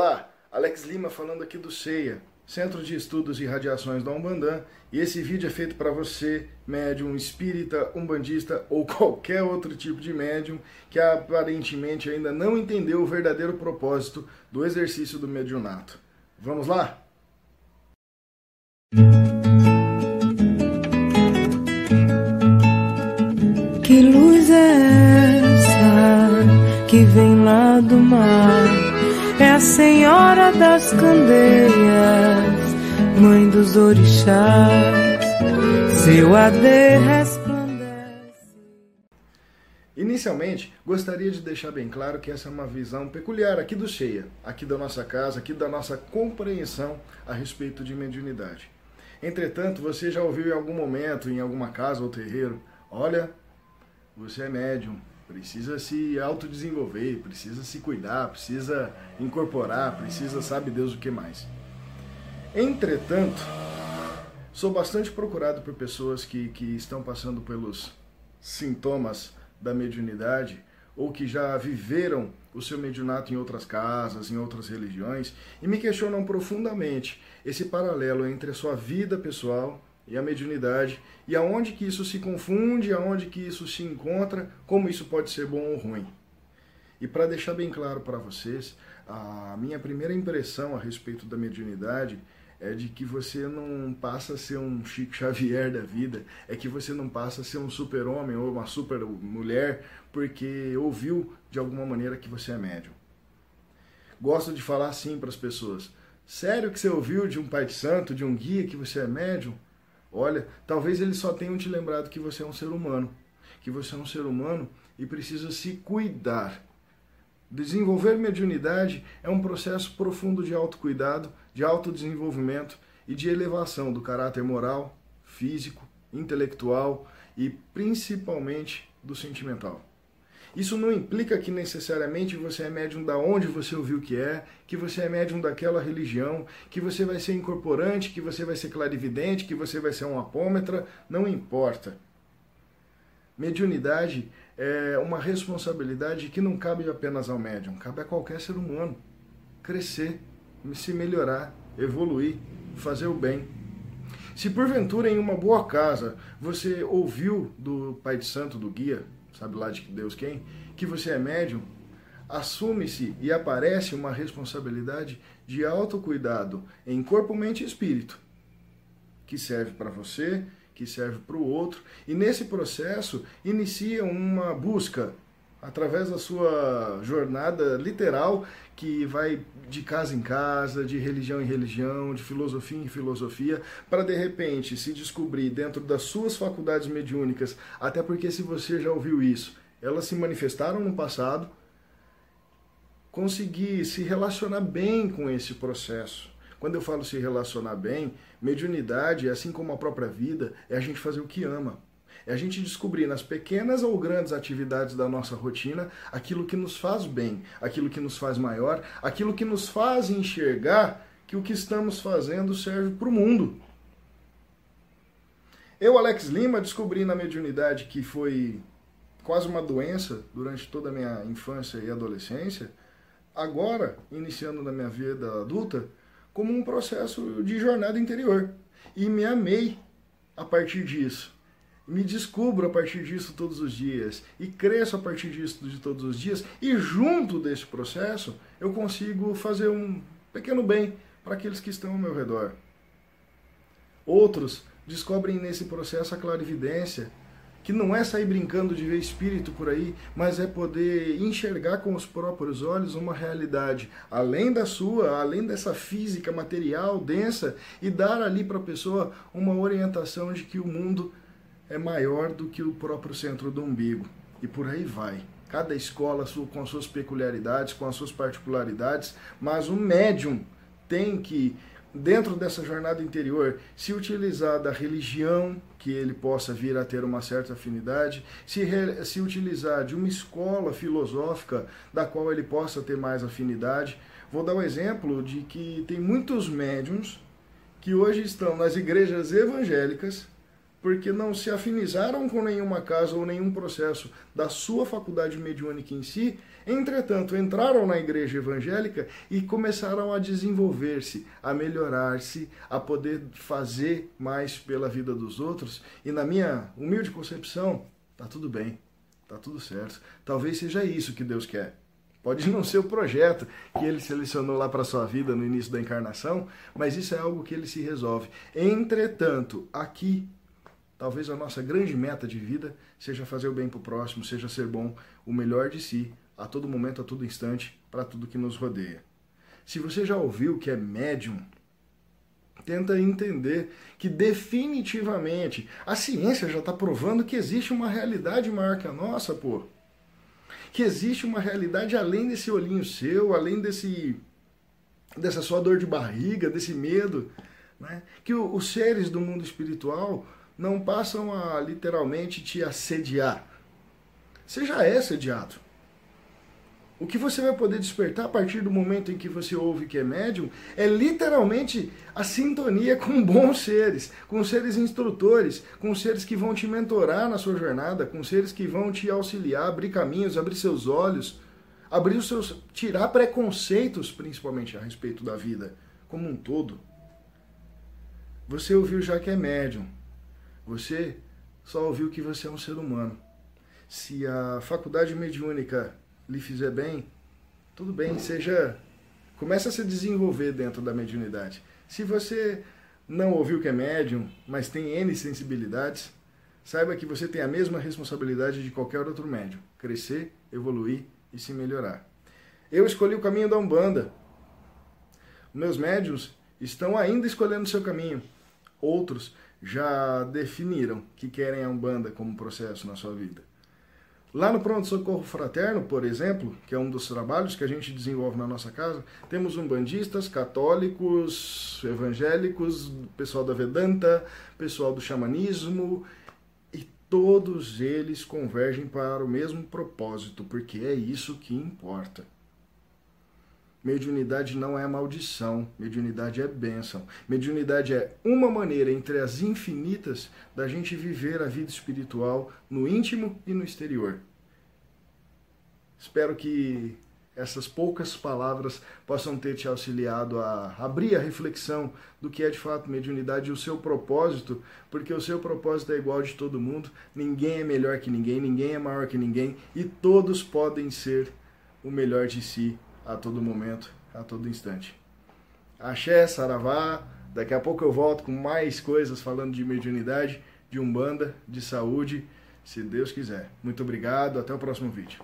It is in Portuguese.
Olá, Alex Lima falando aqui do CEIA, Centro de Estudos e Radiações da Umbandã, e esse vídeo é feito para você, médium espírita, umbandista ou qualquer outro tipo de médium que aparentemente ainda não entendeu o verdadeiro propósito do exercício do mediunato. Vamos lá? Que luz é essa que vem lá do mar? É a Senhora das Candeias, Mãe dos Orixás, seu AD resplandece. Inicialmente, gostaria de deixar bem claro que essa é uma visão peculiar aqui do Cheia, aqui da nossa casa, aqui da nossa compreensão a respeito de mediunidade. Entretanto, você já ouviu em algum momento, em alguma casa ou terreiro, olha, você é médium, precisa se autodesenvolver, precisa se cuidar, precisa incorporar, precisa sabe Deus o que mais. Entretanto, sou bastante procurado por pessoas que, que estão passando pelos sintomas da mediunidade ou que já viveram o seu mediunato em outras casas, em outras religiões, e me questionam profundamente esse paralelo entre a sua vida pessoal e a mediunidade, e aonde que isso se confunde, aonde que isso se encontra, como isso pode ser bom ou ruim. E para deixar bem claro para vocês, a minha primeira impressão a respeito da mediunidade é de que você não passa a ser um Chico Xavier da vida, é que você não passa a ser um super-homem ou uma super-mulher porque ouviu de alguma maneira que você é médium. Gosto de falar assim para as pessoas. Sério que você ouviu de um pai de santo, de um guia que você é médium? Olha, talvez eles só tenham te lembrado que você é um ser humano, que você é um ser humano e precisa se cuidar. Desenvolver mediunidade é um processo profundo de autocuidado, de autodesenvolvimento e de elevação do caráter moral, físico, intelectual e principalmente do sentimental. Isso não implica que necessariamente você é médium da onde você ouviu que é, que você é médium daquela religião, que você vai ser incorporante, que você vai ser clarividente, que você vai ser um apômetra, não importa. Mediunidade é uma responsabilidade que não cabe apenas ao médium, cabe a qualquer ser humano. Crescer, se melhorar, evoluir, fazer o bem. Se porventura em uma boa casa você ouviu do Pai de Santo, do guia, sabe lá de Deus quem, que você é médium, assume-se e aparece uma responsabilidade de autocuidado em corpo, mente e espírito, que serve para você, que serve para o outro, e nesse processo inicia uma busca através da sua jornada literal que vai de casa em casa, de religião em religião, de filosofia em filosofia, para de repente se descobrir dentro das suas faculdades mediúnicas, até porque se você já ouviu isso, elas se manifestaram no passado, conseguir se relacionar bem com esse processo. Quando eu falo se relacionar bem, mediunidade, assim como a própria vida, é a gente fazer o que ama. É a gente descobrir nas pequenas ou grandes atividades da nossa rotina aquilo que nos faz bem, aquilo que nos faz maior, aquilo que nos faz enxergar que o que estamos fazendo serve para o mundo. Eu, Alex Lima, descobri na mediunidade que foi quase uma doença durante toda a minha infância e adolescência, agora, iniciando na minha vida adulta, como um processo de jornada interior. E me amei a partir disso me descubro a partir disso todos os dias e cresço a partir disso de todos os dias e junto desse processo eu consigo fazer um pequeno bem para aqueles que estão ao meu redor. Outros descobrem nesse processo a clarividência, que não é sair brincando de ver espírito por aí, mas é poder enxergar com os próprios olhos uma realidade além da sua, além dessa física material densa e dar ali para a pessoa uma orientação de que o mundo é maior do que o próprio centro do umbigo. E por aí vai. Cada escola com suas peculiaridades, com as suas particularidades, mas o médium tem que, dentro dessa jornada interior, se utilizar da religião, que ele possa vir a ter uma certa afinidade, se, re, se utilizar de uma escola filosófica da qual ele possa ter mais afinidade. Vou dar um exemplo de que tem muitos médiums que hoje estão nas igrejas evangélicas porque não se afinizaram com nenhuma casa ou nenhum processo da sua faculdade mediúnica em si, entretanto entraram na igreja evangélica e começaram a desenvolver-se, a melhorar-se, a poder fazer mais pela vida dos outros. E na minha humilde concepção, tá tudo bem, tá tudo certo. Talvez seja isso que Deus quer. Pode não ser o projeto que ele selecionou lá para sua vida no início da encarnação, mas isso é algo que ele se resolve. Entretanto, aqui Talvez a nossa grande meta de vida seja fazer o bem para o próximo, seja ser bom, o melhor de si, a todo momento, a todo instante, para tudo que nos rodeia. Se você já ouviu que é médium, tenta entender que definitivamente a ciência já está provando que existe uma realidade maior que a nossa, pô. Que existe uma realidade além desse olhinho seu, além desse dessa sua dor de barriga, desse medo, né? Que os seres do mundo espiritual não passam a literalmente te assediar. Você já é assediado. O que você vai poder despertar a partir do momento em que você ouve que é médium é literalmente a sintonia com bons seres, com seres instrutores, com seres que vão te mentorar na sua jornada, com seres que vão te auxiliar, abrir caminhos, abrir seus olhos, abrir os seus, tirar preconceitos, principalmente a respeito da vida como um todo. Você ouviu já que é médium. Você só ouviu que você é um ser humano. Se a faculdade mediúnica lhe fizer bem, tudo bem, seja comece a se desenvolver dentro da mediunidade. Se você não ouviu que é médium, mas tem N sensibilidades, saiba que você tem a mesma responsabilidade de qualquer outro médium: crescer, evoluir e se melhorar. Eu escolhi o caminho da Umbanda. Meus médiums estão ainda escolhendo seu caminho. Outros já definiram que querem a Umbanda como processo na sua vida. Lá no Pronto Socorro Fraterno, por exemplo, que é um dos trabalhos que a gente desenvolve na nossa casa, temos umbandistas, católicos, evangélicos, pessoal da Vedanta, pessoal do xamanismo, e todos eles convergem para o mesmo propósito, porque é isso que importa. Mediunidade não é maldição, mediunidade é bênção. Mediunidade é uma maneira entre as infinitas da gente viver a vida espiritual no íntimo e no exterior. Espero que essas poucas palavras possam ter te auxiliado a abrir a reflexão do que é de fato mediunidade e o seu propósito, porque o seu propósito é igual de todo mundo, ninguém é melhor que ninguém, ninguém é maior que ninguém e todos podem ser o melhor de si a todo momento, a todo instante. Axé, Saravá, daqui a pouco eu volto com mais coisas falando de mediunidade, de umbanda, de saúde, se Deus quiser. Muito obrigado, até o próximo vídeo.